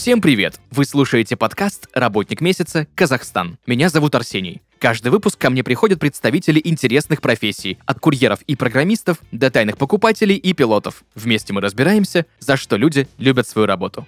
Всем привет! Вы слушаете подкаст «Работник месяца. Казахстан». Меня зовут Арсений. Каждый выпуск ко мне приходят представители интересных профессий, от курьеров и программистов до тайных покупателей и пилотов. Вместе мы разбираемся, за что люди любят свою работу.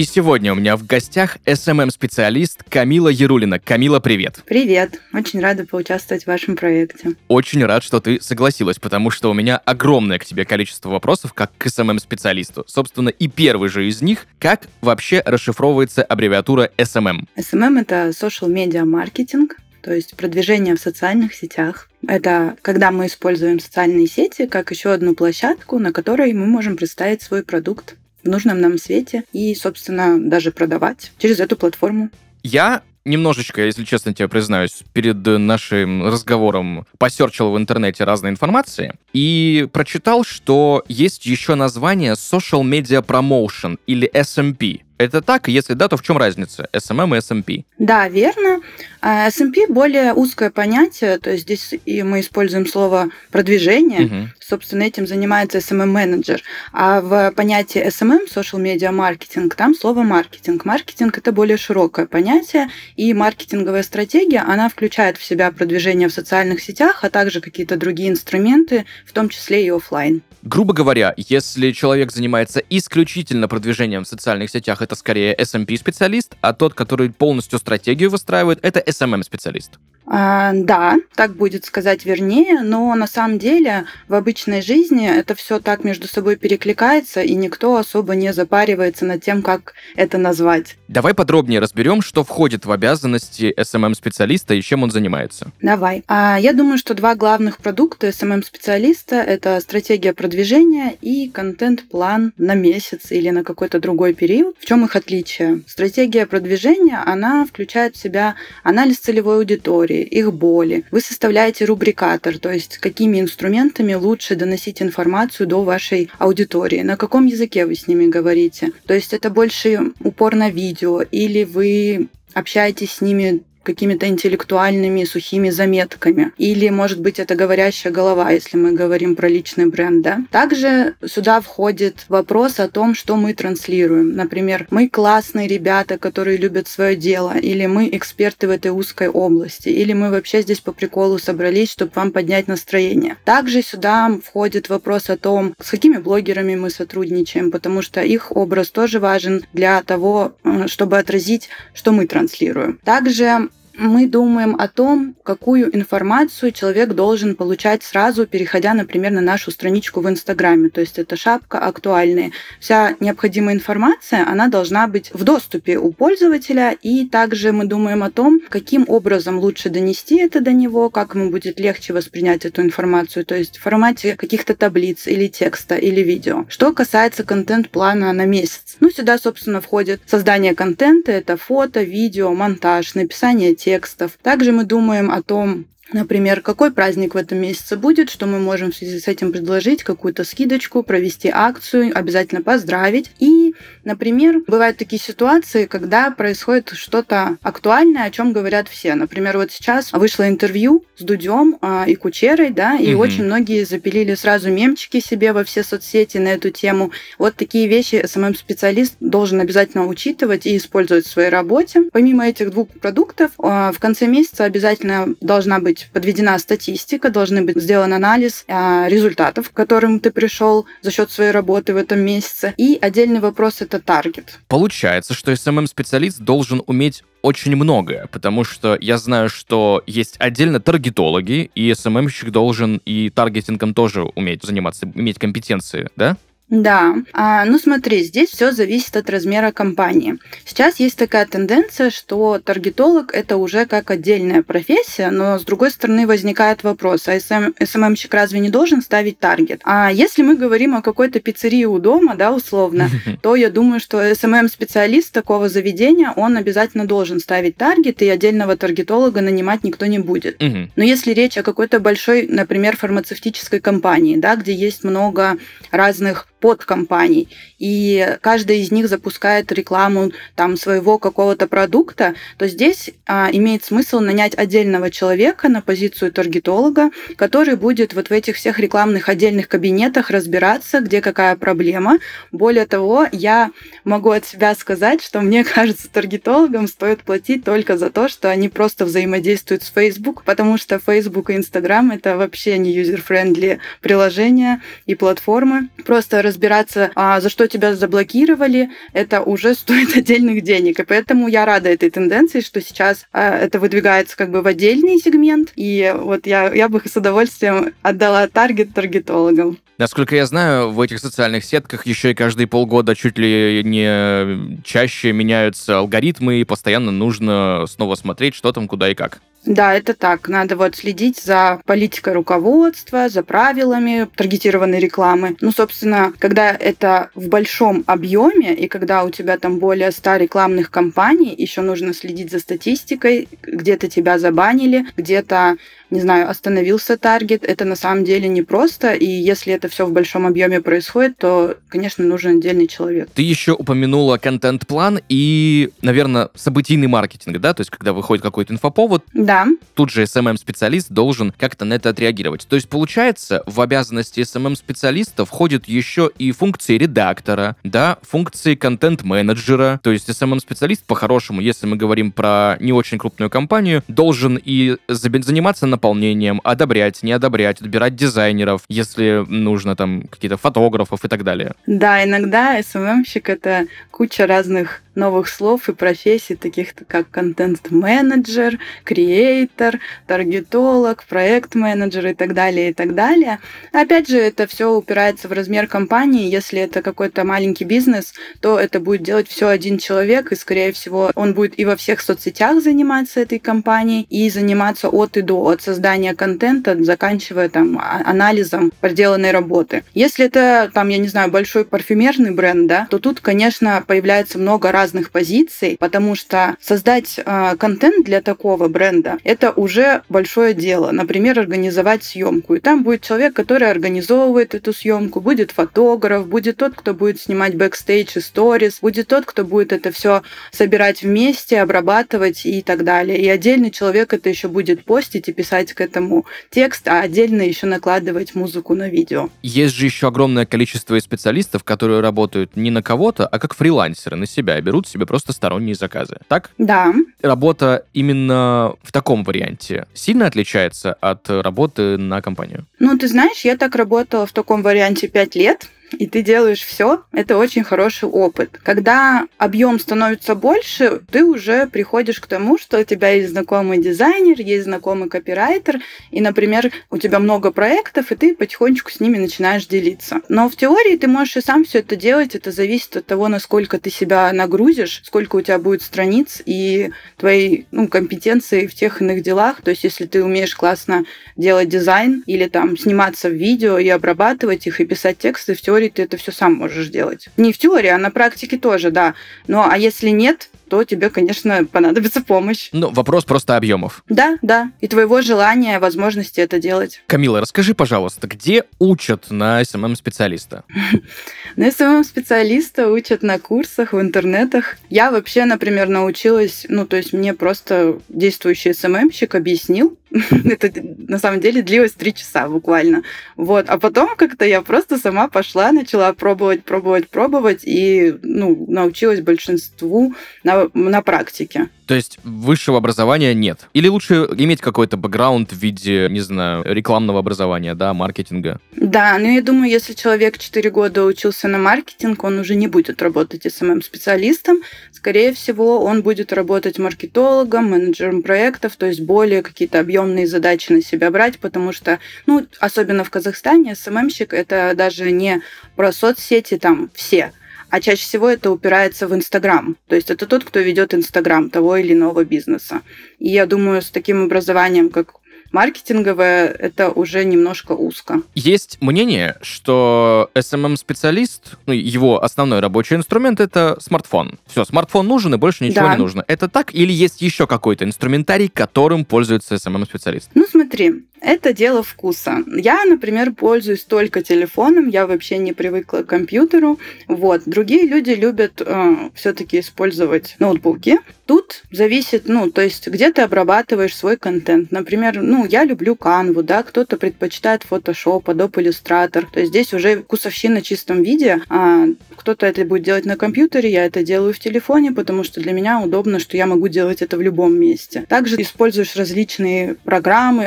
И сегодня у меня в гостях SMM-специалист Камила Ярулина. Камила, привет. Привет. Очень рада поучаствовать в вашем проекте. Очень рад, что ты согласилась, потому что у меня огромное к тебе количество вопросов как к SMM-специалисту. Собственно, и первый же из них, как вообще расшифровывается аббревиатура SMM? SMM — это social media marketing, то есть продвижение в социальных сетях. Это когда мы используем социальные сети как еще одну площадку, на которой мы можем представить свой продукт в нужном нам свете и, собственно, даже продавать через эту платформу. Я немножечко, если честно тебе признаюсь, перед нашим разговором посерчил в интернете разной информации и прочитал, что есть еще название Social Media Promotion или SMP. Это так? Если да, то в чем разница? SMM и SMP? Да, верно. SMP а, более узкое понятие, то есть здесь и мы используем слово продвижение. Угу. Собственно, этим занимается SMM-менеджер. А в понятии SMM, Social Media Marketing, там слово маркетинг. Маркетинг – это более широкое понятие, и маркетинговая стратегия, она включает в себя продвижение в социальных сетях, а также какие-то другие инструменты, в том числе и офлайн. Грубо говоря, если человек занимается исключительно продвижением в социальных сетях, это скорее SMP-специалист, а тот, который полностью стратегию выстраивает, это SMM-специалист. А, да, так будет сказать вернее, но на самом деле в обычной жизни это все так между собой перекликается, и никто особо не запаривается над тем, как это назвать. Давай подробнее разберем, что входит в обязанности SMM-специалиста и чем он занимается. Давай. А, я думаю, что два главных продукта SMM-специалиста – это стратегия продвижения и контент-план на месяц или на какой-то другой период. В чем их отличие? Стратегия продвижения, она включает в себя анализ целевой аудитории, их боли. Вы составляете рубрикатор, то есть какими инструментами лучше доносить информацию до вашей аудитории, на каком языке вы с ними говорите. То есть это больше упор на видео, или вы общаетесь с ними какими-то интеллектуальными сухими заметками. Или, может быть, это говорящая голова, если мы говорим про личный бренд. Да? Также сюда входит вопрос о том, что мы транслируем. Например, мы классные ребята, которые любят свое дело, или мы эксперты в этой узкой области, или мы вообще здесь по приколу собрались, чтобы вам поднять настроение. Также сюда входит вопрос о том, с какими блогерами мы сотрудничаем, потому что их образ тоже важен для того, э, чтобы отразить, что мы транслируем. Также мы думаем о том, какую информацию человек должен получать сразу, переходя, например, на нашу страничку в Инстаграме. То есть это шапка актуальные. Вся необходимая информация, она должна быть в доступе у пользователя. И также мы думаем о том, каким образом лучше донести это до него, как ему будет легче воспринять эту информацию. То есть в формате каких-то таблиц или текста или видео. Что касается контент-плана на месяц. Ну, сюда, собственно, входит создание контента. Это фото, видео, монтаж, написание текстов. Также мы думаем о том, Например, какой праздник в этом месяце будет, что мы можем в связи с этим предложить, какую-то скидочку, провести акцию, обязательно поздравить. И, например, бывают такие ситуации, когда происходит что-то актуальное, о чем говорят все. Например, вот сейчас вышло интервью с Дудем а, и Кучерой, да, и угу. очень многие запилили сразу мемчики себе во все соцсети на эту тему. Вот такие вещи SMM-специалист должен обязательно учитывать и использовать в своей работе. Помимо этих двух продуктов, а, в конце месяца обязательно должна быть быть подведена статистика, должны быть сделан анализ а, результатов, к которым ты пришел за счет своей работы в этом месяце. И отдельный вопрос — это таргет. Получается, что SMM-специалист должен уметь очень многое, потому что я знаю, что есть отдельно таргетологи, и SMM-щик должен и таргетингом тоже уметь заниматься, иметь компетенции, да? Да, а, ну смотри, здесь все зависит от размера компании. Сейчас есть такая тенденция, что таргетолог это уже как отдельная профессия, но с другой стороны возникает вопрос, а SMM-щик разве не должен ставить таргет? А если мы говорим о какой-то пиццерии у дома, да, условно, то я думаю, что SMM-специалист такого заведения, он обязательно должен ставить таргет, и отдельного таргетолога нанимать никто не будет. Но если речь о какой-то большой, например, фармацевтической компании, да, где есть много разных подкомпаний, и каждая из них запускает рекламу там своего какого-то продукта, то здесь а, имеет смысл нанять отдельного человека на позицию таргетолога, который будет вот в этих всех рекламных отдельных кабинетах разбираться, где какая проблема. Более того, я могу от себя сказать, что мне кажется, таргетологам стоит платить только за то, что они просто взаимодействуют с Facebook, потому что Facebook и Instagram это вообще не user-friendly приложения и платформы. Просто разбираться, а, за что тебя заблокировали, это уже стоит отдельных денег. И поэтому я рада этой тенденции, что сейчас а, это выдвигается как бы в отдельный сегмент. И вот я, я бы с удовольствием отдала таргет таргетологам. Насколько я знаю, в этих социальных сетках еще и каждые полгода чуть ли не чаще меняются алгоритмы, и постоянно нужно снова смотреть, что там, куда и как. Да, это так. Надо вот следить за политикой руководства, за правилами таргетированной рекламы. Ну, собственно, когда это в большом объеме и когда у тебя там более 100 рекламных кампаний, еще нужно следить за статистикой, где-то тебя забанили, где-то не знаю, остановился таргет. Это на самом деле непросто, и если это все в большом объеме происходит, то, конечно, нужен отдельный человек. Ты еще упомянула контент-план и, наверное, событийный маркетинг, да? То есть, когда выходит какой-то инфоповод, да. тут же SMM-специалист должен как-то на это отреагировать. То есть, получается, в обязанности SMM-специалиста входят еще и функции редактора, да, функции контент-менеджера. То есть, SMM-специалист, по-хорошему, если мы говорим про не очень крупную компанию, должен и заниматься на наполнением, одобрять, не одобрять, отбирать дизайнеров, если нужно там какие-то фотографов и так далее. Да, иногда СММщик — это куча разных новых слов и профессий, таких как контент-менеджер, креатор, таргетолог, проект-менеджер и так далее, и так далее. Опять же, это все упирается в размер компании. Если это какой-то маленький бизнес, то это будет делать все один человек, и, скорее всего, он будет и во всех соцсетях заниматься этой компанией, и заниматься от и до, от создания контента, заканчивая там а, анализом проделанной работы. Если это, там, я не знаю, большой парфюмерный бренд, да, то тут, конечно, появляется много разных позиций, потому что создать э, контент для такого бренда это уже большое дело. Например, организовать съемку. И там будет человек, который организовывает эту съемку, будет фотограф, будет тот, кто будет снимать бэкстейдж и сторис, будет тот, кто будет это все собирать вместе, обрабатывать и так далее. И отдельный человек это еще будет постить и писать к этому текст, а отдельно еще накладывать музыку на видео. Есть же еще огромное количество специалистов, которые работают не на кого-то, а как фрилансеры на себя берут себе просто сторонние заказы. Так? Да. Работа именно в таком варианте сильно отличается от работы на компанию? Ну, ты знаешь, я так работала в таком варианте пять лет и ты делаешь все, это очень хороший опыт. Когда объем становится больше, ты уже приходишь к тому, что у тебя есть знакомый дизайнер, есть знакомый копирайтер, и, например, у тебя много проектов, и ты потихонечку с ними начинаешь делиться. Но в теории ты можешь и сам все это делать, это зависит от того, насколько ты себя нагрузишь, сколько у тебя будет страниц и твоей ну, компетенции в тех иных делах. То есть, если ты умеешь классно делать дизайн или там сниматься в видео и обрабатывать их и писать тексты, в теории теории ты это все сам можешь делать. Не в теории, а на практике тоже, да. Но а если нет, то тебе, конечно, понадобится помощь. Ну, вопрос просто объемов. Да, да. И твоего желания, возможности это делать. Камила, расскажи, пожалуйста, где учат на SMM-специалиста? На SMM-специалиста учат на курсах, в интернетах. Я вообще, например, научилась, ну, то есть мне просто действующий SMM-щик объяснил, это на самом деле длилось три часа буквально. Вот. А потом как-то я просто сама пошла, начала пробовать, пробовать, пробовать и ну, научилась большинству на, на практике. То есть высшего образования нет? Или лучше иметь какой-то бэкграунд в виде, не знаю, рекламного образования, да, маркетинга? Да, но я думаю, если человек 4 года учился на маркетинг, он уже не будет работать SMM-специалистом. Скорее всего, он будет работать маркетологом, менеджером проектов, то есть более какие-то объемные задачи на себя брать, потому что, ну, особенно в Казахстане, SMM-щик — это даже не про соцсети там все, а чаще всего это упирается в Инстаграм. То есть это тот, кто ведет Инстаграм того или иного бизнеса. И я думаю, с таким образованием, как маркетинговое, это уже немножко узко. Есть мнение, что SMM-специалист, ну, его основной рабочий инструмент — это смартфон. Все, смартфон нужен, и больше ничего да. не нужно. Это так? Или есть еще какой-то инструментарий, которым пользуется SMM-специалист? Ну, смотри, Это дело вкуса. Я, например, пользуюсь только телефоном, я вообще не привыкла к компьютеру. Вот. Другие люди любят э, все-таки использовать ноутбуки. Тут зависит, ну, то есть, где ты обрабатываешь свой контент. Например, ну, я люблю Canva, да, кто-то предпочитает Photoshop, Adobe Illustrator. То есть здесь уже вкусовщина в чистом виде. А кто-то это будет делать на компьютере, я это делаю в телефоне, потому что для меня удобно, что я могу делать это в любом месте. Также используешь различные программы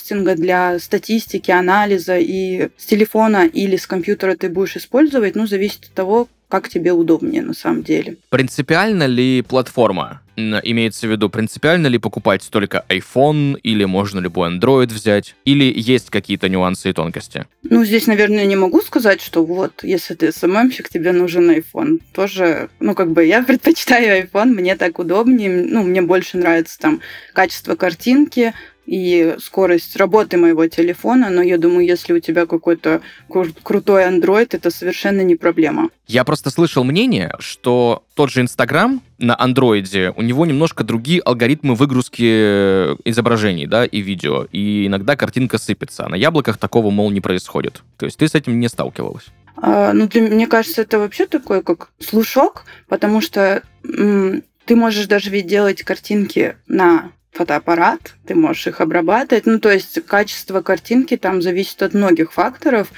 автопостинга для статистики, анализа, и с телефона или с компьютера ты будешь использовать, ну, зависит от того, как тебе удобнее на самом деле. Принципиально ли платформа? Имеется в виду, принципиально ли покупать только iPhone или можно любой Android взять? Или есть какие-то нюансы и тонкости? Ну, здесь, наверное, не могу сказать, что вот, если ты СММщик, тебе нужен iPhone. Тоже, ну, как бы я предпочитаю iPhone, мне так удобнее, ну, мне больше нравится там качество картинки, и скорость работы моего телефона, но я думаю, если у тебя какой-то кру- крутой Android, это совершенно не проблема. Я просто слышал мнение, что тот же Инстаграм на андроиде, у него немножко другие алгоритмы выгрузки изображений, да, и видео, и иногда картинка сыпется, а на яблоках такого, мол, не происходит. То есть ты с этим не сталкивалась? А, ну, для, мне кажется, это вообще такой, как слушок, потому что ты можешь даже ведь делать картинки на фотоаппарат, ты можешь их обрабатывать. Ну, то есть качество картинки там зависит от многих факторов,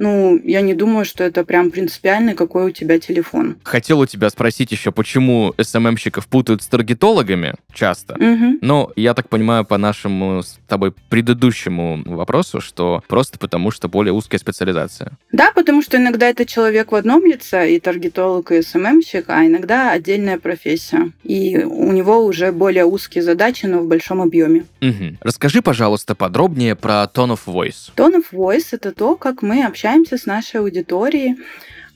ну, я не думаю, что это прям принципиально, какой у тебя телефон. Хотел у тебя спросить еще, почему СММщиков путают с таргетологами часто. Угу. Но я так понимаю по нашему с тобой предыдущему вопросу, что просто потому, что более узкая специализация. Да, потому что иногда это человек в одном лице, и таргетолог, и СММщик, а иногда отдельная профессия. И у него уже более узкие задачи, но в большом объеме. Угу. Расскажи, пожалуйста, подробнее про Tone of Voice. Tone of Voice — это то, как мы общаемся общаемся с нашей аудиторией.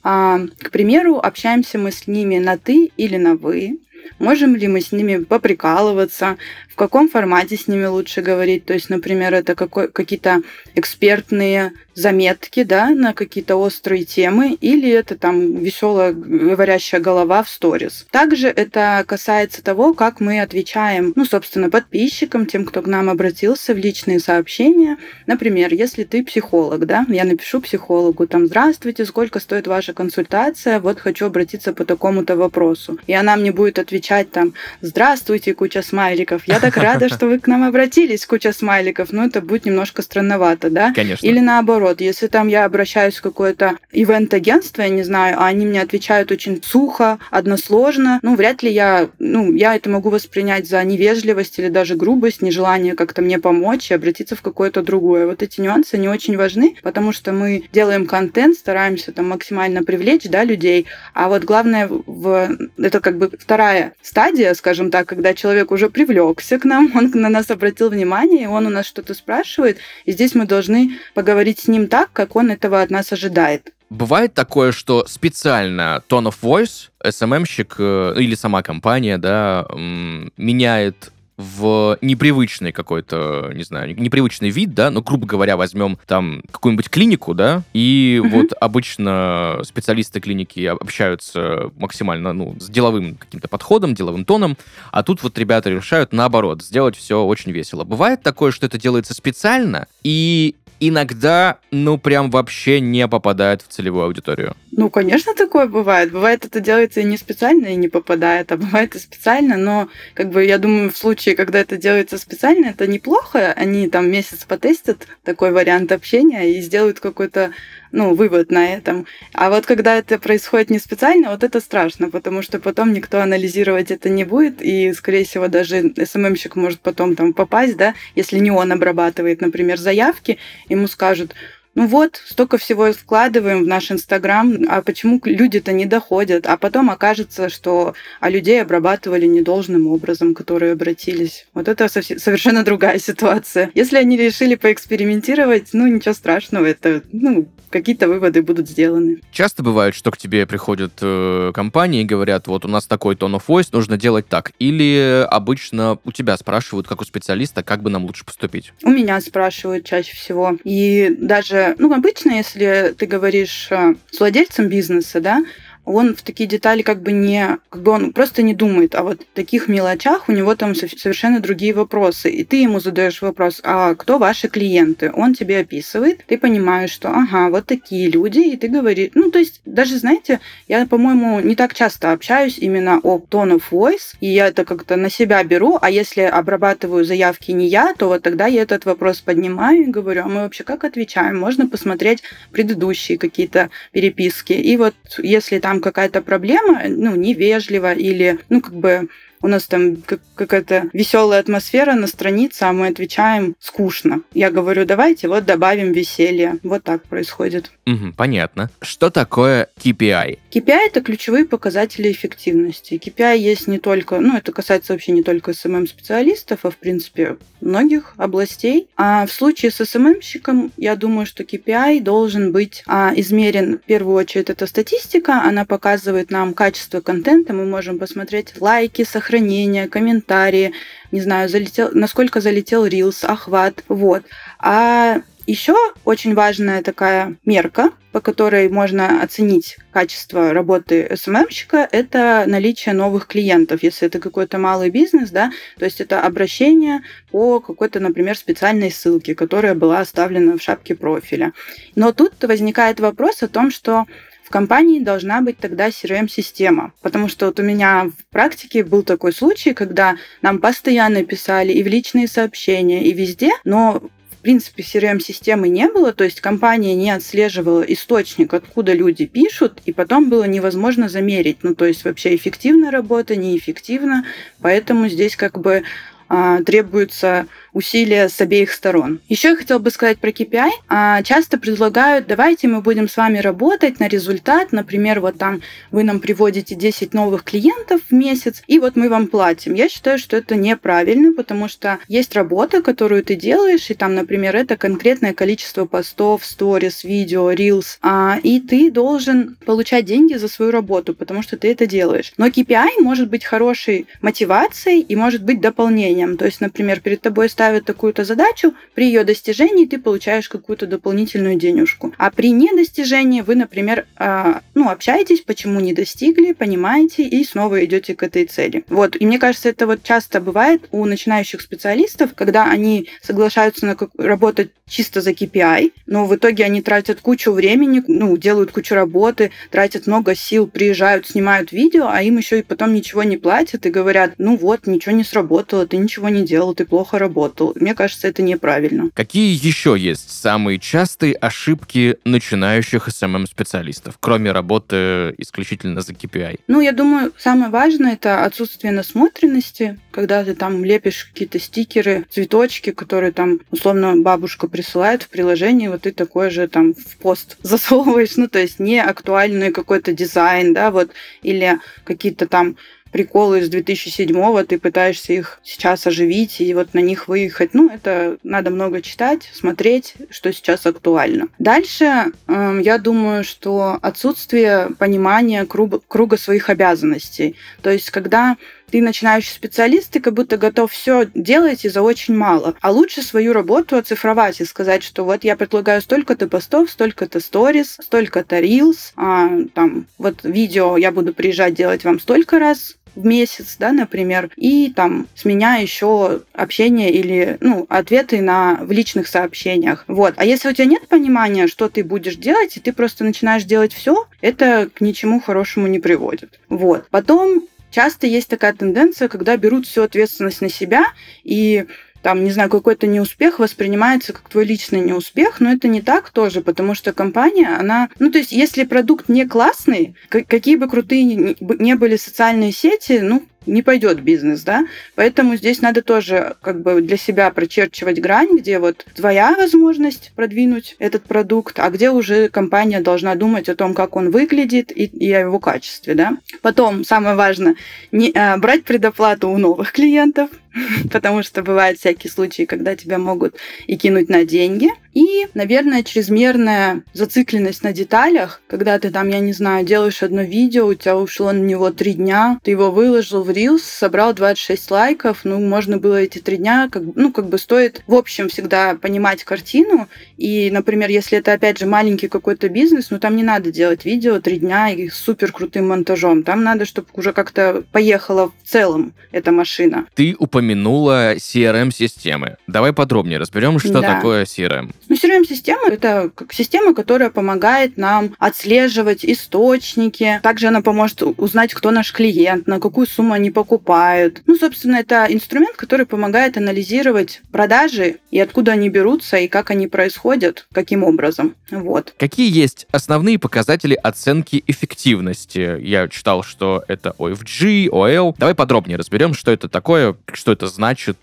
А, к примеру, общаемся мы с ними на «ты» или на «вы». Можем ли мы с ними поприкалываться, в каком формате с ними лучше говорить. То есть, например, это какой, какие-то экспертные заметки да, на какие-то острые темы, или это там веселая говорящая голова в сторис. Также это касается того, как мы отвечаем, ну, собственно, подписчикам, тем, кто к нам обратился в личные сообщения. Например, если ты психолог, да, я напишу психологу, там, здравствуйте, сколько стоит ваша консультация, вот хочу обратиться по такому-то вопросу. И она мне будет отвечать там, здравствуйте, куча смайликов, я так рада, что вы к нам обратились, куча смайликов, но это будет немножко странновато, да? Конечно. Или наоборот, если там я обращаюсь в какое-то ивент-агентство, я не знаю, а они мне отвечают очень сухо, односложно, ну, вряд ли я, ну, я это могу воспринять за невежливость или даже грубость, нежелание как-то мне помочь и обратиться в какое-то другое. Вот эти нюансы не очень важны, потому что мы делаем контент, стараемся там максимально привлечь, да, людей, а вот главное в... это как бы вторая стадия, скажем так, когда человек уже привлекся к нам, он на нас обратил внимание, он у нас что-то спрашивает, и здесь мы должны поговорить с ним так, как он этого от нас ожидает. Бывает такое, что специально tone of voice SMM-щик э, или сама компания, да, меняет в непривычный какой-то, не знаю, непривычный вид, да, но, грубо говоря, возьмем там какую-нибудь клинику, да, и mm-hmm. вот обычно специалисты клиники общаются максимально, ну, с деловым каким-то подходом, деловым тоном, а тут вот ребята решают, наоборот, сделать все очень весело. Бывает такое, что это делается специально, и иногда, ну, прям вообще не попадает в целевую аудиторию. Ну, конечно, такое бывает. Бывает, это делается и не специально, и не попадает, а бывает и специально, но, как бы, я думаю, в случае, когда это делается специально, это неплохо. Они там месяц потестят такой вариант общения и сделают какой-то ну, вывод на этом. А вот когда это происходит не специально, вот это страшно, потому что потом никто анализировать это не будет, и, скорее всего, даже СММщик может потом там попасть, да, если не он обрабатывает, например, заявки, ему скажут, ну вот, столько всего вкладываем в наш Инстаграм, а почему люди-то не доходят? А потом окажется, что а людей обрабатывали недолжным образом, которые обратились. Вот это совершенно другая ситуация. Если они решили поэкспериментировать, ну ничего страшного, это ну, какие-то выводы будут сделаны. Часто бывает, что к тебе приходят э, компании и говорят, вот у нас такой tone of voice, нужно делать так. Или обычно у тебя спрашивают, как у специалиста, как бы нам лучше поступить? У меня спрашивают чаще всего. И даже, ну, обычно, если ты говоришь э, с владельцем бизнеса, да, он в такие детали как бы не, как бы он просто не думает, а вот в таких мелочах у него там совершенно другие вопросы. И ты ему задаешь вопрос, а кто ваши клиенты? Он тебе описывает, ты понимаешь, что ага, вот такие люди, и ты говоришь, ну, то есть даже, знаете, я, по-моему, не так часто общаюсь именно о tone of voice, и я это как-то на себя беру, а если обрабатываю заявки не я, то вот тогда я этот вопрос поднимаю и говорю, а мы вообще как отвечаем? Можно посмотреть предыдущие какие-то переписки. И вот если там какая-то проблема, ну, невежливо или, ну, как бы у нас там какая-то веселая атмосфера на странице, а мы отвечаем скучно. Я говорю, давайте вот добавим веселье. Вот так происходит. Угу, понятно. Что такое KPI? KPI — это ключевые показатели эффективности. KPI есть не только, ну, это касается вообще не только SMM-специалистов, а, в принципе, многих областей. А в случае с SMM-щиком, я думаю, что KPI должен быть а, измерен, в первую очередь, это статистика, она показывает нам качество контента, мы можем посмотреть лайки, сохранения, комментарии, не знаю, залетел, насколько залетел Reels, охват, вот. А еще очень важная такая мерка, по которой можно оценить качество работы СММщика, это наличие новых клиентов. Если это какой-то малый бизнес, да, то есть это обращение по какой-то, например, специальной ссылке, которая была оставлена в шапке профиля. Но тут возникает вопрос о том, что в компании должна быть тогда CRM-система. Потому что вот у меня в практике был такой случай, когда нам постоянно писали и в личные сообщения, и везде, но принципе, CRM-системы не было, то есть компания не отслеживала источник, откуда люди пишут, и потом было невозможно замерить, ну, то есть вообще эффективна работа, неэффективна, поэтому здесь как бы а, требуется усилия с обеих сторон. Еще я хотела бы сказать про KPI. А, часто предлагают, давайте мы будем с вами работать на результат. Например, вот там вы нам приводите 10 новых клиентов в месяц, и вот мы вам платим. Я считаю, что это неправильно, потому что есть работа, которую ты делаешь, и там, например, это конкретное количество постов, сторис, видео, reels, а, и ты должен получать деньги за свою работу, потому что ты это делаешь. Но KPI может быть хорошей мотивацией и может быть дополнением. То есть, например, перед тобой ставят ставят такую-то задачу, при ее достижении ты получаешь какую-то дополнительную денежку. А при недостижении вы, например, э, ну, общаетесь, почему не достигли, понимаете, и снова идете к этой цели. Вот. И мне кажется, это вот часто бывает у начинающих специалистов, когда они соглашаются на как... работать чисто за KPI, но в итоге они тратят кучу времени, ну, делают кучу работы, тратят много сил, приезжают, снимают видео, а им еще и потом ничего не платят и говорят, ну вот, ничего не сработало, ты ничего не делал, ты плохо работал то мне кажется, это неправильно. Какие еще есть самые частые ошибки начинающих SMM-специалистов, кроме работы исключительно за KPI? Ну, я думаю, самое важное это отсутствие насмотренности, когда ты там лепишь какие-то стикеры, цветочки, которые там, условно, бабушка присылает в приложении, вот ты такой же там в пост засовываешь, ну, то есть не актуальный какой-то дизайн, да, вот, или какие-то там приколы из 2007-го, ты пытаешься их сейчас оживить и вот на них выехать. Ну, это надо много читать, смотреть, что сейчас актуально. Дальше, э, я думаю, что отсутствие понимания круга, круга своих обязанностей. То есть, когда ты начинающий специалист, ты как будто готов все делать и за очень мало. А лучше свою работу оцифровать и сказать, что вот я предлагаю столько-то постов, столько-то сторис, столько-то рилс, а, там вот видео я буду приезжать делать вам столько раз, в месяц, да, например, и там с меня еще общение или, ну, ответы на, в личных сообщениях. Вот. А если у тебя нет понимания, что ты будешь делать, и ты просто начинаешь делать все, это к ничему хорошему не приводит. Вот. Потом часто есть такая тенденция, когда берут всю ответственность на себя и там, не знаю, какой-то неуспех воспринимается как твой личный неуспех, но это не так тоже, потому что компания, она... Ну, то есть, если продукт не классный, какие бы крутые не были социальные сети, ну, не пойдет бизнес, да. Поэтому здесь надо тоже как бы для себя прочерчивать грань, где вот твоя возможность продвинуть этот продукт, а где уже компания должна думать о том, как он выглядит и, и о его качестве, да. Потом, самое важное, не, а, брать предоплату у новых клиентов, потому что бывают всякие случаи, когда тебя могут и кинуть на деньги. И, наверное, чрезмерная зацикленность на деталях, когда ты там, я не знаю, делаешь одно видео, у тебя ушло на него три дня, ты его выложил в Reels, собрал 26 лайков, ну, можно было эти три дня, как, ну, как бы стоит, в общем, всегда понимать картину. И, например, если это, опять же, маленький какой-то бизнес, ну, там не надо делать видео три дня и супер крутым монтажом. Там надо, чтобы уже как-то поехала в целом эта машина. Ты упомянула CRM-системы. Давай подробнее разберем, что да. такое CRM. Ну, CRM-система — это как система, которая помогает нам отслеживать источники. Также она поможет узнать, кто наш клиент, на какую сумму они покупают. Ну, собственно, это инструмент, который помогает анализировать продажи и откуда они берутся, и как они происходят, каким образом. Вот. Какие есть основные показатели оценки эффективности? Я читал, что это OFG, OL. Давай подробнее разберем, что это такое, что это значит,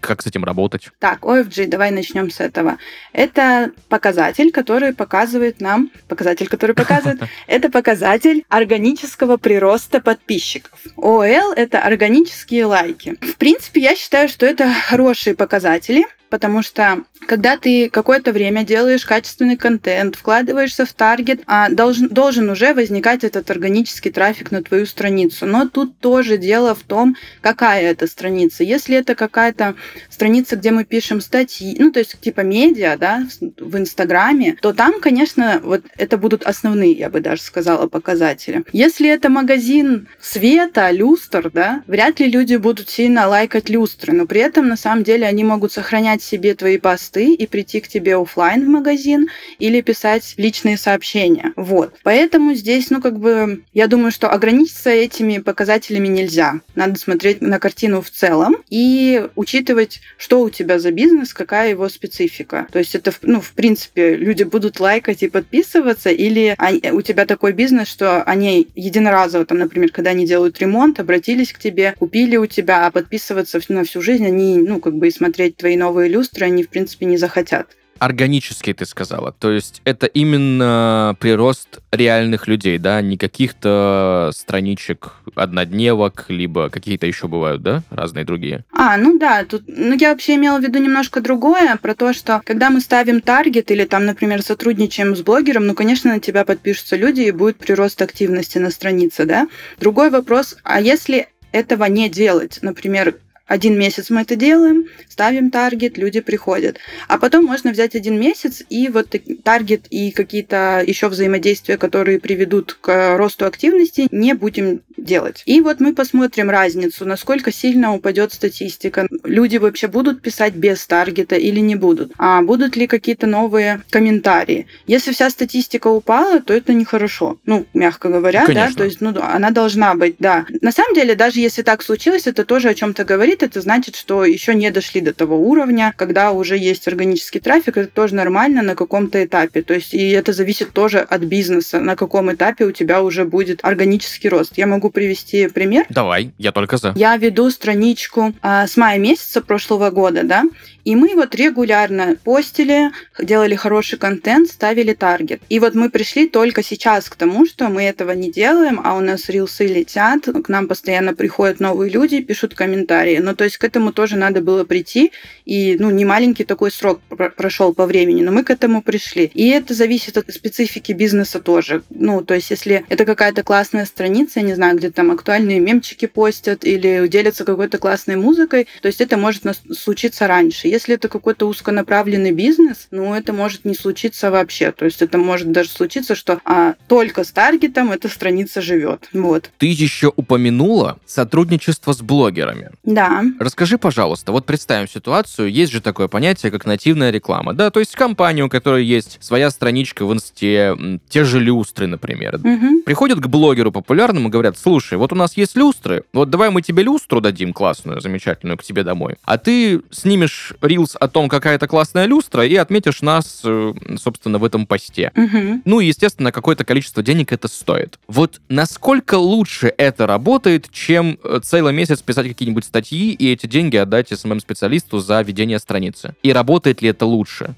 как с этим работать? Так, OFG, давай начнем с этого. Это показатель, который показывает нам... Показатель, который показывает... Это показатель органического прироста подписчиков. OL — это органические лайки. В принципе, я считаю, что это хорошие показатели, потому что когда ты какое-то время делаешь качественный контент, вкладываешься в таргет, а должен, должен уже возникать этот органический трафик на твою страницу. Но тут тоже дело в том, какая это страница. Если это какая-то страница, где мы пишем статьи, ну, то есть типа медиа, да, в Инстаграме, то там, конечно, вот это будут основные, я бы даже сказала, показатели. Если это магазин света, люстр, да, вряд ли люди будут сильно лайкать люстры, но при этом, на самом деле, они могут сохранять себе твои посты и прийти к тебе офлайн в магазин или писать личные сообщения. Вот. Поэтому здесь, ну, как бы, я думаю, что ограничиться этими показателями нельзя. Надо смотреть на картину в целом и учитывать, что у тебя за бизнес, какая его специфика. То есть это, ну, в принципе, люди будут лайкать и подписываться, или у тебя такой бизнес, что они единоразово, там, например, когда они делают ремонт, обратились к тебе, купили у тебя, а подписываться на всю жизнь они, ну, как бы и смотреть твои новые люстры они, в принципе, не захотят органический, ты сказала. То есть это именно прирост реальных людей, да, не каких-то страничек однодневок, либо какие-то еще бывают, да, разные другие. А, ну да, тут, ну я вообще имела в виду немножко другое, про то, что когда мы ставим таргет или там, например, сотрудничаем с блогером, ну, конечно, на тебя подпишутся люди и будет прирост активности на странице, да. Другой вопрос, а если этого не делать, например, один месяц мы это делаем, ставим таргет, люди приходят. А потом можно взять один месяц и вот таргет и какие-то еще взаимодействия, которые приведут к росту активности, не будем делать. И вот мы посмотрим разницу, насколько сильно упадет статистика. Люди вообще будут писать без таргета или не будут? А будут ли какие-то новые комментарии? Если вся статистика упала, то это нехорошо. Ну, мягко говоря, ну, да, то есть, ну, она должна быть, да. На самом деле, даже если так случилось, это тоже о чем-то говорит, говорит, это значит, что еще не дошли до того уровня, когда уже есть органический трафик, это тоже нормально на каком-то этапе. То есть и это зависит тоже от бизнеса, на каком этапе у тебя уже будет органический рост. Я могу привести пример. Давай, я только за. Я веду страничку а, с мая месяца прошлого года, да, и мы вот регулярно постили, делали хороший контент, ставили таргет. И вот мы пришли только сейчас к тому, что мы этого не делаем, а у нас рилсы летят, к нам постоянно приходят новые люди, пишут комментарии. Ну, то есть к этому тоже надо было прийти, и, ну, не маленький такой срок прошел по времени, но мы к этому пришли. И это зависит от специфики бизнеса тоже. Ну, то есть если это какая-то классная страница, я не знаю, где там актуальные мемчики постят или делятся какой-то классной музыкой, то есть это может случиться раньше. Если это какой-то узконаправленный бизнес, ну, это может не случиться вообще. То есть это может даже случиться, что а, только с таргетом эта страница живет. Вот. Ты еще упомянула сотрудничество с блогерами. Да. Расскажи, пожалуйста, вот представим ситуацию, есть же такое понятие, как нативная реклама, да, то есть компания, у которой есть своя страничка в инсте, те же люстры, например, угу. приходят к блогеру популярному и говорят, слушай, вот у нас есть люстры, вот давай мы тебе люстру дадим классную, замечательную, к тебе домой, а ты снимешь рилс о том, какая это классная люстра, и отметишь нас, э, собственно, в этом посте. Угу. Ну и, естественно, какое-то количество денег это стоит. Вот насколько лучше это работает, чем э, целый месяц писать какие-нибудь статьи и эти деньги отдать СММ-специалисту за ведение страницы? И работает ли это лучше?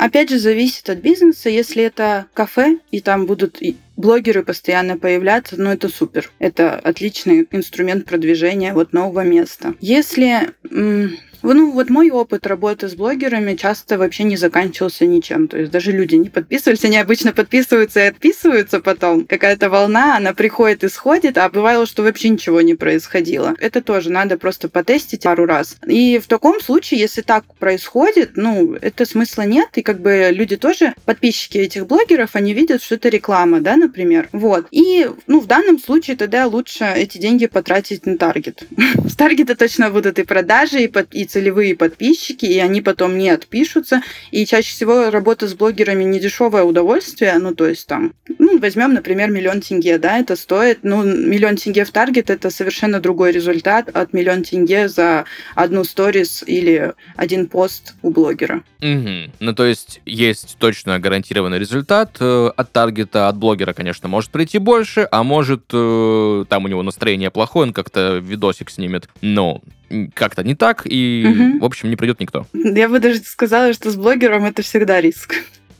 Опять же, зависит от бизнеса. Если это кафе, и там будут блогеры постоянно появляться, ну это супер. Это отличный инструмент продвижения вот нового места. Если ну, вот мой опыт работы с блогерами часто вообще не заканчивался ничем. То есть даже люди не подписывались, они обычно подписываются и отписываются потом. Какая-то волна, она приходит и сходит, а бывало, что вообще ничего не происходило. Это тоже надо просто потестить пару раз. И в таком случае, если так происходит, ну, это смысла нет, и как бы люди тоже, подписчики этих блогеров, они видят, что это реклама, да, например. Вот. И, ну, в данном случае тогда лучше эти деньги потратить на таргет. С таргета точно будут и продажи, и, под, и целевые подписчики, и они потом не отпишутся. И чаще всего работа с блогерами не дешевое удовольствие, ну, то есть там, ну, возьмем, например, миллион тенге, да, это стоит, ну, миллион тенге в таргет это совершенно другой результат от миллион тенге за одну сторис или один пост у блогера. Угу. Ну, то есть есть точно гарантированный результат э, от таргета, от блогера, конечно, может прийти больше, а может э, там у него настроение плохое, он как-то видосик снимет. Но как-то не так, и, угу. в общем, не придет никто. Я бы даже сказала, что с блогером это всегда риск.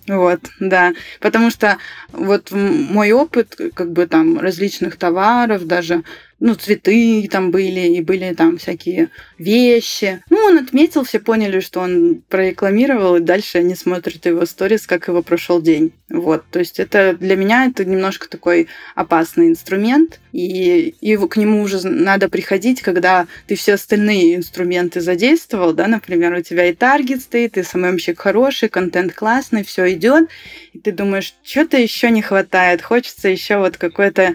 Вот, да. Потому что вот мой опыт, как бы там различных товаров, даже ну, цветы там были, и были там всякие вещи. Ну, он отметил, все поняли, что он прорекламировал, и дальше они смотрят его сторис, как его прошел день. Вот, то есть это для меня это немножко такой опасный инструмент, и, и к нему уже надо приходить, когда ты все остальные инструменты задействовал, да, например, у тебя и таргет стоит, и СММщик хороший, контент классный, все идет, и ты думаешь, что-то еще не хватает, хочется еще вот какой-то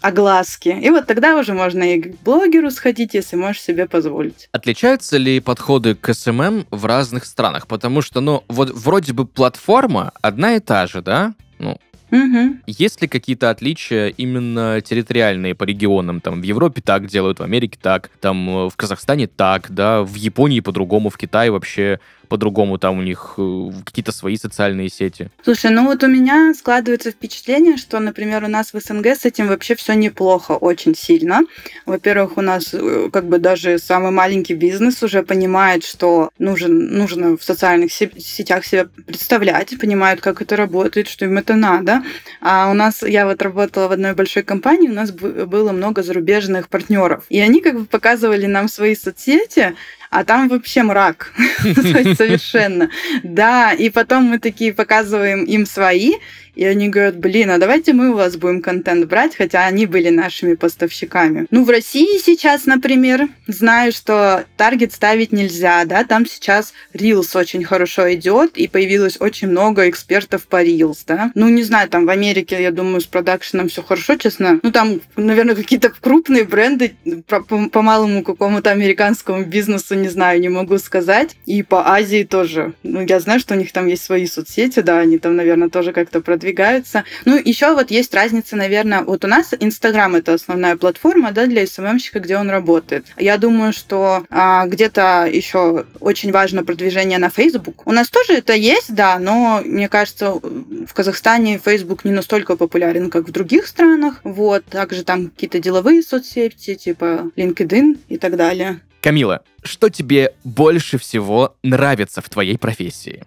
огласки. И вот тогда уже можно и к блогеру сходить, если можешь себе позволить. Отличаются ли подходы к SMM в разных странах? Потому что, ну, вот вроде бы платформа одна и та же, да? Ну, Угу. Есть ли какие-то отличия именно территориальные по регионам? Там в Европе так делают, в Америке так, там э, в Казахстане так, да, в Японии по-другому, в Китае вообще по-другому, там у них э, какие-то свои социальные сети. Слушай, ну вот у меня складывается впечатление, что, например, у нас в СНГ с этим вообще все неплохо, очень сильно. Во-первых, у нас э, как бы даже самый маленький бизнес уже понимает, что нужен, нужно в социальных сетях себя представлять, понимают, как это работает, что им это надо. А у нас, я вот работала в одной большой компании, у нас было много зарубежных партнеров. И они как бы показывали нам свои соцсети, а там вообще мрак. Совершенно. Да, и потом мы такие показываем им свои, и они говорят, блин, а давайте мы у вас будем контент брать, хотя они были нашими поставщиками. Ну, в России сейчас, например, знаю, что таргет ставить нельзя, да, там сейчас Reels очень хорошо идет, и появилось очень много экспертов по Reels, да. Ну, не знаю, там в Америке, я думаю, с продакшеном все хорошо, честно. Ну, там, наверное, какие-то крупные бренды по, по, малому какому-то американскому бизнесу, не знаю, не могу сказать. И по Азии тоже. Ну, я знаю, что у них там есть свои соцсети, да, они там, наверное, тоже как-то продвигают продвигаются. Ну, еще вот есть разница, наверное, вот у нас Инстаграм это основная платформа, да, для СММщика, где он работает. Я думаю, что а, где-то еще очень важно продвижение на Facebook. У нас тоже это есть, да, но мне кажется, в Казахстане Facebook не настолько популярен, как в других странах. Вот, также там какие-то деловые соцсети, типа LinkedIn и так далее. Камила, что тебе больше всего нравится в твоей профессии?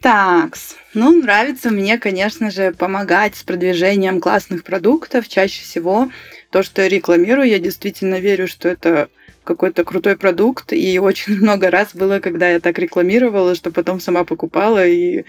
Такс. Ну, нравится мне, конечно же, помогать с продвижением классных продуктов. Чаще всего то, что я рекламирую, я действительно верю, что это какой-то крутой продукт, и очень много раз было, когда я так рекламировала, что потом сама покупала и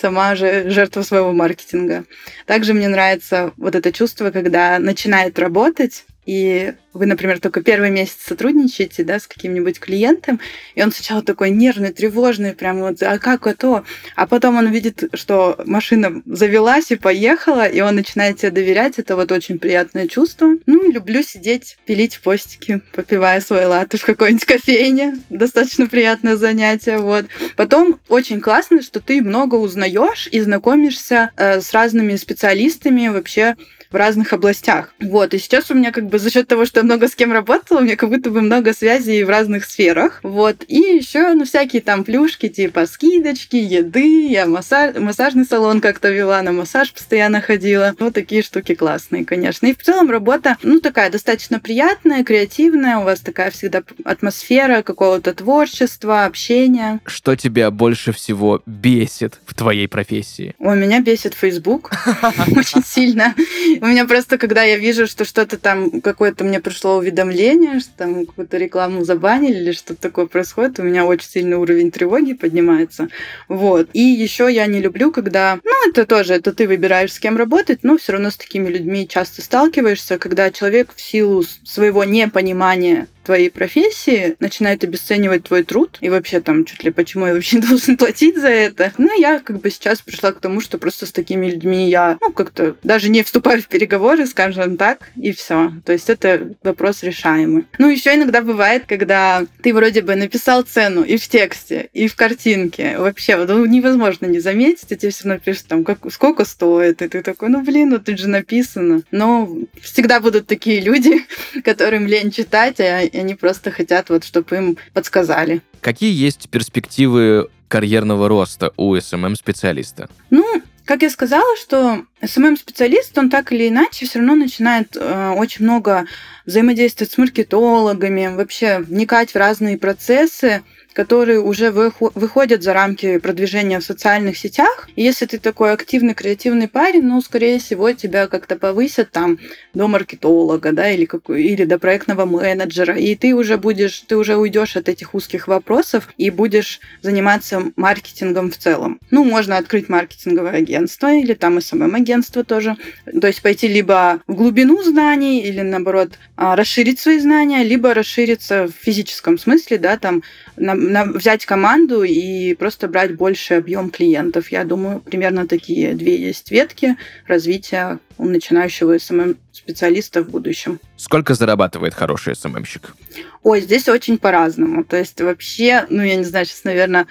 сама же жертва своего маркетинга. Также мне нравится вот это чувство, когда начинает работать, и вы, например, только первый месяц сотрудничаете, да, с каким-нибудь клиентом, и он сначала такой нервный, тревожный, прям вот, а как это? А потом он видит, что машина завелась и поехала, и он начинает тебе доверять, это вот очень приятное чувство. Ну, люблю сидеть, пилить постики, попивая свой латте в какой-нибудь кофейне, достаточно приятное занятие, вот. Потом очень классно, что ты много узнаешь и знакомишься э, с разными специалистами вообще в разных областях. Вот, и сейчас у меня как бы за счет того, что я много с кем работала, у меня как будто бы много связей в разных сферах. Вот, и еще, ну, всякие там плюшки, типа скидочки, еды, я массаж, массажный салон как-то вела, на массаж постоянно ходила. Вот такие штуки классные, конечно. И в целом работа, ну, такая достаточно приятная, креативная, у вас такая всегда атмосфера какого-то творчества, общения. Что тебя больше всего бесит в твоей профессии? У меня бесит Facebook очень сильно. У меня просто, когда я вижу, что что-то там, какое-то мне пришло уведомление, что там какую-то рекламу забанили или что-то такое происходит, у меня очень сильный уровень тревоги поднимается. Вот. И еще я не люблю, когда, ну, это тоже, это ты выбираешь, с кем работать, но все равно с такими людьми часто сталкиваешься, когда человек в силу своего непонимания твоей профессии, начинает обесценивать твой труд и вообще там чуть ли почему я вообще должен платить за это. Ну, я как бы сейчас пришла к тому, что просто с такими людьми я, ну, как-то даже не вступаю в переговоры, скажем так, и все. То есть это вопрос решаемый. Ну, еще иногда бывает, когда ты вроде бы написал цену и в тексте, и в картинке. Вообще, ну, невозможно не заметить, и тебе все равно пишут там, как, сколько стоит, и ты такой, ну, блин, ну тут же написано. Но всегда будут такие люди, которым лень читать, а и они просто хотят, вот, чтобы им подсказали. Какие есть перспективы карьерного роста у SMM-специалиста? Ну, как я сказала, что SMM-специалист, он так или иначе все равно начинает э, очень много взаимодействовать с маркетологами, вообще вникать в разные процессы, которые уже выходят за рамки продвижения в социальных сетях. И если ты такой активный, креативный парень, ну, скорее всего, тебя как-то повысят там до маркетолога, да, или, какой, или до проектного менеджера, и ты уже будешь, ты уже уйдешь от этих узких вопросов и будешь заниматься маркетингом в целом. Ну, можно открыть маркетинговое агентство или там SMM-агентство тоже. То есть пойти либо в глубину знаний или, наоборот, а, расширить свои знания, либо расшириться в физическом смысле, да, там на, взять команду и просто брать больше объем клиентов. Я думаю, примерно такие две есть ветки развития у начинающего SMM-специалиста в будущем. Сколько зарабатывает хороший SMM-щик? Ой, здесь очень по-разному. То есть вообще, ну, я не знаю, сейчас, наверное,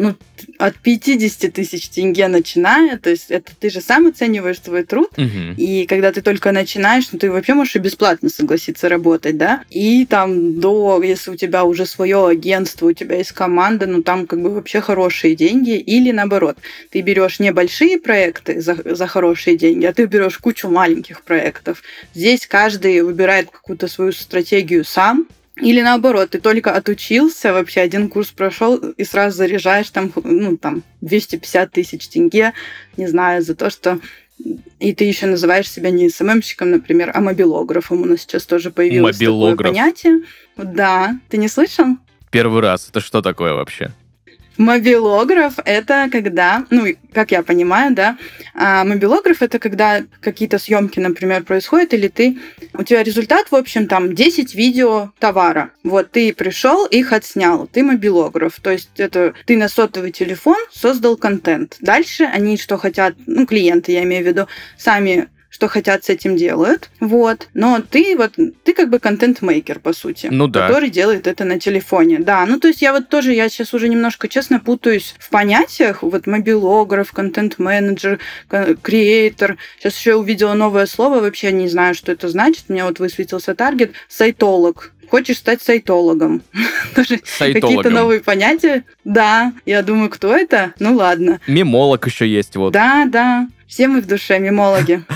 ну, от 50 тысяч тенге начиная, то есть это ты же сам оцениваешь свой труд, угу. и когда ты только начинаешь, ну, ты вообще можешь и бесплатно согласиться работать, да, и там до, если у тебя уже свое агентство, у тебя есть команда, ну, там как бы вообще хорошие деньги, или наоборот, ты берешь небольшие проекты за, за хорошие деньги, а ты берешь кучу маленьких проектов. Здесь каждый выбирает какую-то свою стратегию сам, или наоборот, ты только отучился, вообще один курс прошел и сразу заряжаешь там, ну, там, 250 тысяч тенге, не знаю, за то, что и ты еще называешь себя не СММщиком, например, а мобилографом. У нас сейчас тоже появилось Мобилограф. такое понятие. Да, ты не слышал? Первый раз. Это что такое вообще? Мобилограф — это когда, ну, как я понимаю, да, а мобилограф — это когда какие-то съемки, например, происходят, или ты, у тебя результат, в общем, там 10 видео товара. Вот ты пришел, их отснял, ты мобилограф. То есть это ты на сотовый телефон создал контент. Дальше они что хотят, ну, клиенты, я имею в виду, сами что хотят с этим делают, вот. Но ты вот, ты как бы контент-мейкер, по сути. Ну да. Который делает это на телефоне. Да, ну то есть я вот тоже, я сейчас уже немножко, честно, путаюсь в понятиях. Вот мобилограф, контент-менеджер, креатор. Сейчас еще увидела новое слово, вообще не знаю, что это значит. У меня вот высветился таргет. Сайтолог хочешь стать сайтологом. Тоже какие-то новые понятия. Да, я думаю, кто это? Ну ладно. Мемолог еще есть вот. Да, да. Все мы в душе мемологи.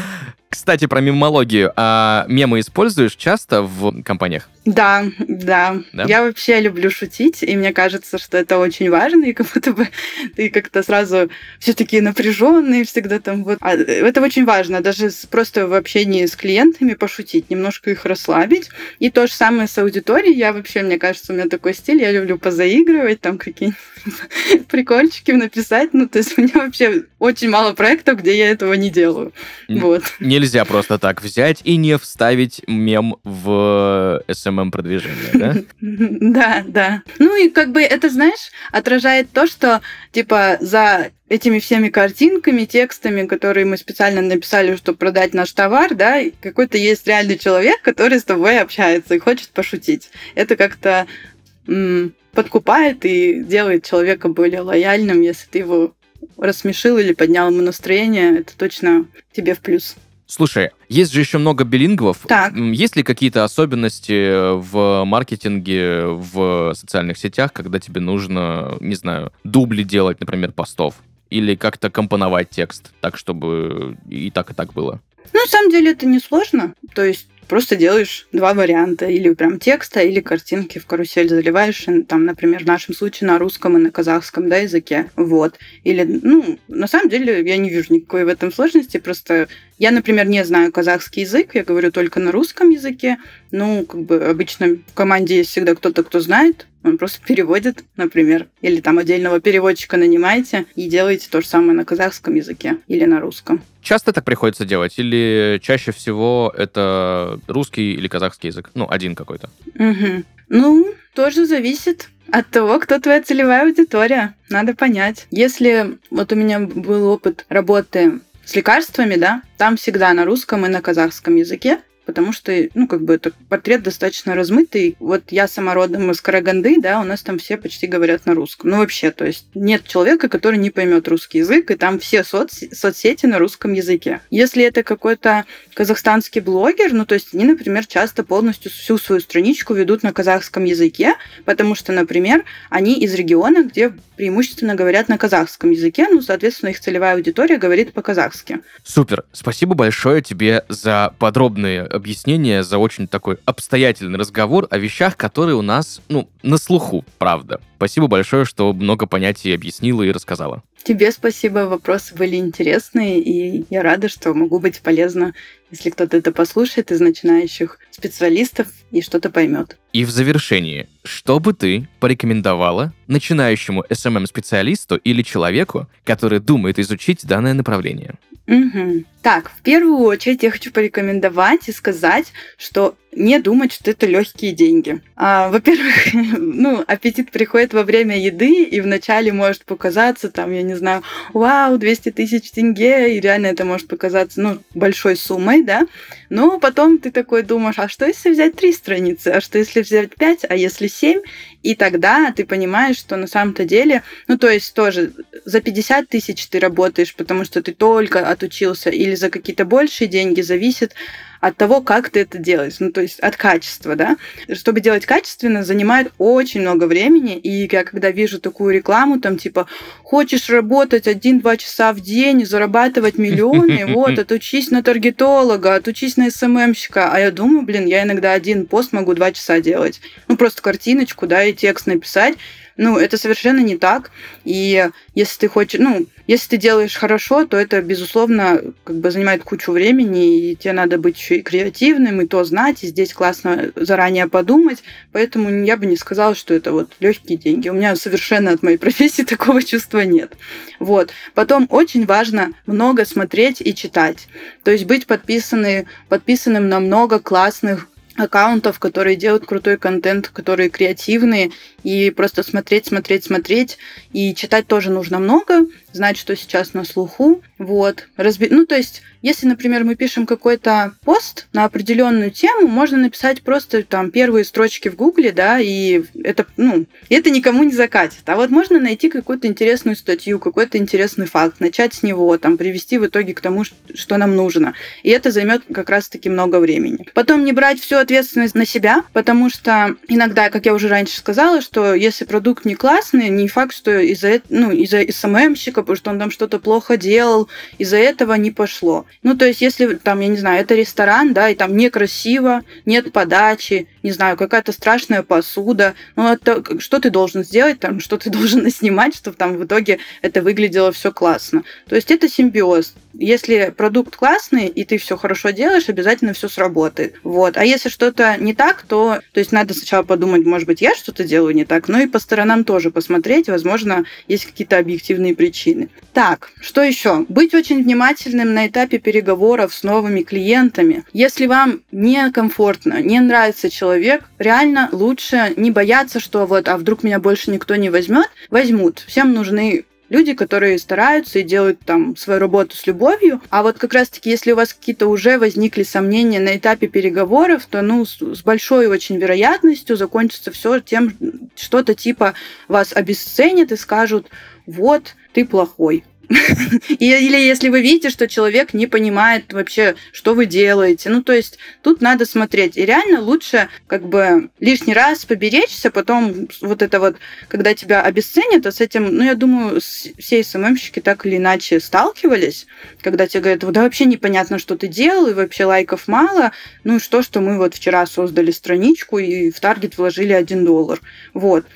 Кстати, про мемологию. А мемы используешь часто в компаниях? Да, да, да. Я вообще люблю шутить, и мне кажется, что это очень важно, и как будто бы ты как-то сразу все такие напряженные всегда там вот. А это очень важно, даже просто в общении с клиентами пошутить, немножко их расслабить. И то же самое с аудиторией. Я вообще, мне кажется, у меня такой стиль, я люблю позаигрывать, там какие-нибудь прикольчики написать. Ну, то есть у меня вообще очень мало проектов, где я этого не делаю. Вот. Нельзя просто так взять и не вставить мем в SM SMM-продвижения, да? Да, да. Ну и как бы это, знаешь, отражает то, что типа за этими всеми картинками, текстами, которые мы специально написали, чтобы продать наш товар, да, какой-то есть реальный человек, который с тобой общается и хочет пошутить. Это как-то подкупает и делает человека более лояльным, если ты его рассмешил или поднял ему настроение, это точно тебе в плюс. Слушай, есть же еще много билингвов. Так. Есть ли какие-то особенности в маркетинге, в социальных сетях, когда тебе нужно, не знаю, дубли делать, например, постов? Или как-то компоновать текст так, чтобы и так, и так было? Ну, на самом деле это несложно. То есть просто делаешь два варианта, или прям текста, или картинки в карусель заливаешь, там, например, в нашем случае на русском и на казахском да, языке. Вот. Или, ну, на самом деле я не вижу никакой в этом сложности, просто я, например, не знаю казахский язык, я говорю только на русском языке. Ну, как бы обычно в команде есть всегда кто-то, кто знает, он просто переводит, например, или там отдельного переводчика нанимаете и делаете то же самое на казахском языке или на русском. Часто так приходится делать? Или чаще всего это русский или казахский язык? Ну, один какой-то. Угу. Ну, тоже зависит от того, кто твоя целевая аудитория. Надо понять. Если вот у меня был опыт работы с лекарствами, да, там всегда на русском и на казахском языке потому что, ну, как бы это портрет достаточно размытый. Вот я сама родом из Караганды, да, у нас там все почти говорят на русском. Ну, вообще, то есть нет человека, который не поймет русский язык, и там все соц соцсети на русском языке. Если это какой-то казахстанский блогер, ну, то есть они, например, часто полностью всю свою страничку ведут на казахском языке, потому что, например, они из региона, где преимущественно говорят на казахском языке, ну, соответственно, их целевая аудитория говорит по-казахски. Супер. Спасибо большое тебе за подробные объяснения, за очень такой обстоятельный разговор о вещах, которые у нас, ну, на слуху, правда. Спасибо большое, что много понятий объяснила и рассказала. Тебе спасибо, вопросы были интересные, и я рада, что могу быть полезна, если кто-то это послушает из начинающих специалистов и что-то поймет. И в завершении, что бы ты порекомендовала начинающему SMM-специалисту или человеку, который думает изучить данное направление? Угу. Так, в первую очередь я хочу порекомендовать и сказать, что не думать, что это легкие деньги. А, во-первых, ну, аппетит приходит во время еды, и вначале может показаться, там, я не знаю, вау, 200 тысяч тенге, и реально это может показаться, ну, большой суммой, да, но потом ты такой думаешь, а что если взять три страницы, а что если взять пять, а если семь, и тогда ты понимаешь, что на самом-то деле, ну, то есть тоже за 50 тысяч ты работаешь, потому что ты только отучился, или за какие-то большие деньги зависит от того, как ты это делаешь, ну, то есть от качества, да. Чтобы делать качественно, занимает очень много времени, и я когда вижу такую рекламу, там, типа, хочешь работать один-два часа в день, зарабатывать миллионы, вот, отучись на таргетолога, отучись на СММщика, а я думаю, блин, я иногда один пост могу два часа делать, ну, просто картиночку, да, и текст написать, ну, это совершенно не так. И если ты хочешь, ну, если ты делаешь хорошо, то это, безусловно, как бы занимает кучу времени, и тебе надо быть еще и креативным, и то знать, и здесь классно заранее подумать. Поэтому я бы не сказала, что это вот легкие деньги. У меня совершенно от моей профессии такого чувства нет. Вот. Потом очень важно много смотреть и читать. То есть быть подписаны, подписанным на много классных аккаунтов, которые делают крутой контент, которые креативные, и просто смотреть, смотреть, смотреть, и читать тоже нужно много, знать, что сейчас на слуху, вот. Разби... Ну, то есть, если, например, мы пишем какой-то пост на определенную тему, можно написать просто там первые строчки в Гугле, да, и это, ну, это никому не закатит. А вот можно найти какую-то интересную статью, какой-то интересный факт, начать с него, там, привести в итоге к тому, что нам нужно. И это займет как раз-таки много времени. Потом не брать всю ответственность на себя, потому что иногда, как я уже раньше сказала, что если продукт не классный, не факт, что из-за ну, из-за СММщика, потому что он там что-то плохо делал, из-за этого не пошло. Ну, то есть, если там, я не знаю, это ресторан, да, и там некрасиво, нет подачи, не знаю, какая-то страшная посуда, ну, это, что ты должен сделать, там, что ты должен снимать, чтобы там в итоге это выглядело все классно. То есть, это симбиоз. Если продукт классный, и ты все хорошо делаешь, обязательно все сработает. Вот. А если что-то не так, то, то есть надо сначала подумать, может быть, я что-то делаю не так, но и по сторонам тоже посмотреть, возможно, есть какие-то объективные причины. Так, что еще? Быть очень внимательным на этапе переговоров с новыми клиентами. Если вам некомфортно, не нравится человек, реально лучше не бояться, что вот, а вдруг меня больше никто не возьмет, возьмут. Всем нужны люди, которые стараются и делают там свою работу с любовью. А вот как раз-таки, если у вас какие-то уже возникли сомнения на этапе переговоров, то ну, с большой очень вероятностью закончится все тем, что-то типа вас обесценят и скажут, вот, ты плохой. Или если вы видите, что человек не понимает вообще, что вы делаете. Ну, то есть тут надо смотреть. И реально лучше как бы лишний раз поберечься, потом вот это вот, когда тебя обесценят, а с этим, ну, я думаю, все СММщики так или иначе сталкивались, когда тебе говорят, да вообще непонятно, что ты делал, и вообще лайков мало. Ну и что, что мы вот вчера создали страничку и в таргет вложили один доллар. Вот.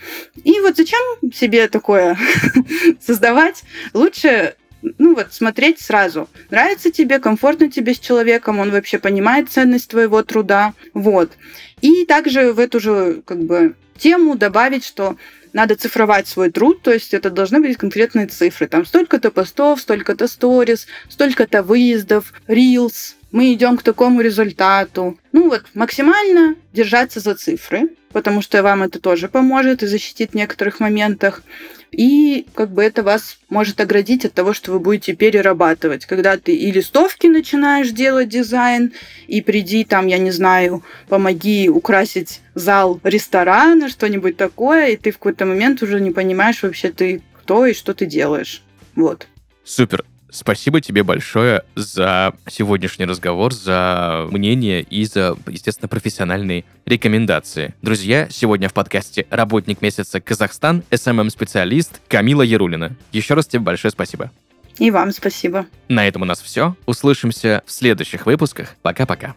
И вот зачем себе такое создавать? Лучше ну вот, смотреть сразу. Нравится тебе, комфортно тебе с человеком, он вообще понимает ценность твоего труда. Вот. И также в эту же как бы тему добавить, что надо цифровать свой труд, то есть это должны быть конкретные цифры. Там столько-то постов, столько-то сторис, столько-то выездов, рилс. Мы идем к такому результату. Ну вот, максимально держаться за цифры, потому что вам это тоже поможет и защитит в некоторых моментах. И как бы это вас может оградить от того, что вы будете перерабатывать. Когда ты и листовки начинаешь делать дизайн, и приди там, я не знаю, помоги украсить зал ресторана, что-нибудь такое, и ты в какой-то момент уже не понимаешь вообще ты кто и что ты делаешь. Вот. Супер. Спасибо тебе большое за сегодняшний разговор, за мнение и за, естественно, профессиональные рекомендации. Друзья, сегодня в подкасте «Работник месяца Казахстан» SMM-специалист Камила Ярулина. Еще раз тебе большое спасибо. И вам спасибо. На этом у нас все. Услышимся в следующих выпусках. Пока-пока.